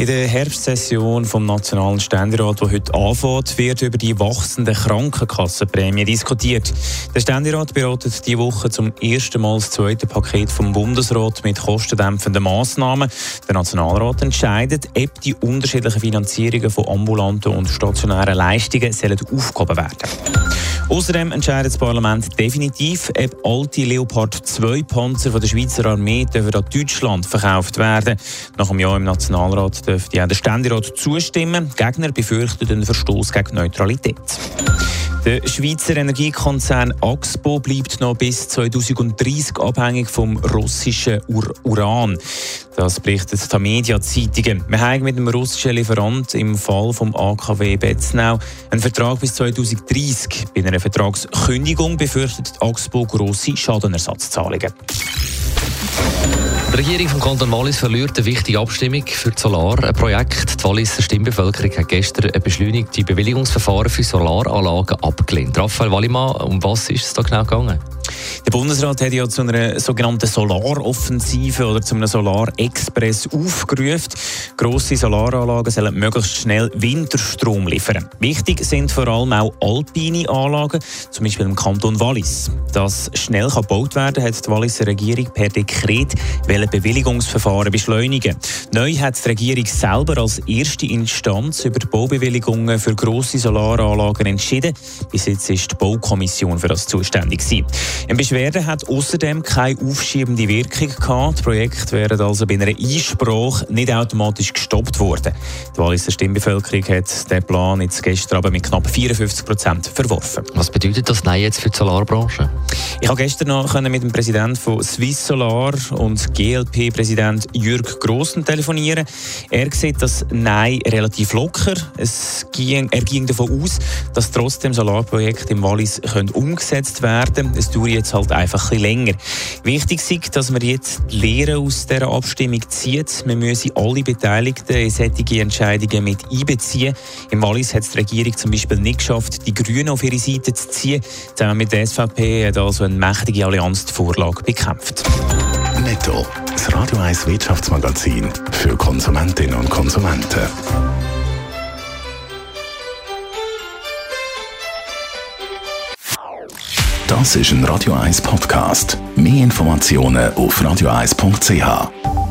In der Herbstsession vom Nationalen Ständerat, die heute anfängt, wird über die wachsende Krankenkassenprämie diskutiert. Der Ständerat beratet diese Woche zum ersten Mal das zweite Paket vom Bundesrat mit kostendämpfenden Massnahmen. Der Nationalrat entscheidet, ob die unterschiedlichen Finanzierungen von ambulanten und stationären Leistungen sollen aufgehoben werden. Außerdem entscheidet das Parlament definitiv, ob alte Leopard 2 Panzer von der Schweizer Armee dürfen an Deutschland verkauft werden. Nach einem Jahr im Nationalrat dürfte auch der Ständerat zustimmen. Gegner befürchten einen Verstoß gegen Neutralität. Der Schweizer Energiekonzern Axpo bleibt noch bis 2030 abhängig vom russischen Ur Uran. Das berichtet die Media-Zeitungen. Wir haben mit dem russischen Lieferant im Fall vom AKW Betznau einen Vertrag bis 2030. Bei einer Vertragskündigung befürchtet Axpo grosse Schadenersatzzahlungen. Die Regierung vom Kanton Wallis verliert eine wichtige Abstimmung für das Solarprojekt. Die Walliser Stimmbevölkerung hat gestern ein beschleunigte Bewilligungsverfahren für Solaranlagen abgelehnt. Raphael Wallimann, um was ist es da genau gegangen? Der Bundesrat hat ja zu einer sogenannten Solaroffensive oder zu einem Solarexpress aufgerufen. Grosse Solaranlagen sollen möglichst schnell Winterstrom liefern. Wichtig sind vor allem auch alpine Anlagen, zum Beispiel im Kanton Wallis. Dass schnell gebaut werden kann, hat die Walliser Regierung per Dekret Bewilligungsverfahren beschleunigen. Neu hat die Regierung selber als erste Instanz über die Baubewilligungen für grosse Solaranlagen entschieden. Bis jetzt ist die Baukommission für das zuständig gewesen. Eine Beschwerde hat außerdem keine aufschiebende Wirkung gehabt. Die Projekte wären also bei einer Einsprache nicht automatisch gestoppt worden. Die Walliser Stimmbevölkerung hat den Plan jetzt gestern aber mit knapp 54 Prozent verworfen. Was bedeutet das Nein jetzt für die Solarbranche? Ich habe gestern noch mit dem Präsidenten von Swiss Solar und GLP-Präsident Jürg Grossen telefonieren. Er sieht das Nein relativ locker. Es ging, er ging davon aus, dass trotzdem Solarprojekte im Wallis können umgesetzt werden können. Es dauert jetzt halt einfach ein bisschen länger. Wichtig ist, dass man jetzt die Lehre aus dieser Abstimmung zieht. Man müsse alle Beteiligten in solche Entscheidungen mit einbeziehen. Im Wallis hat es die Regierung zum Beispiel nicht geschafft, die Grünen auf ihre Seite zu ziehen. Zusammen mit der SVP hat also eine mächtige Allianz die Vorlage bekämpft. Netto, das Radio 1 Wirtschaftsmagazin für Konsumentinnen und Konsumenten. Das ist ein Radio 1 Podcast. Mehr Informationen auf radio1.ch.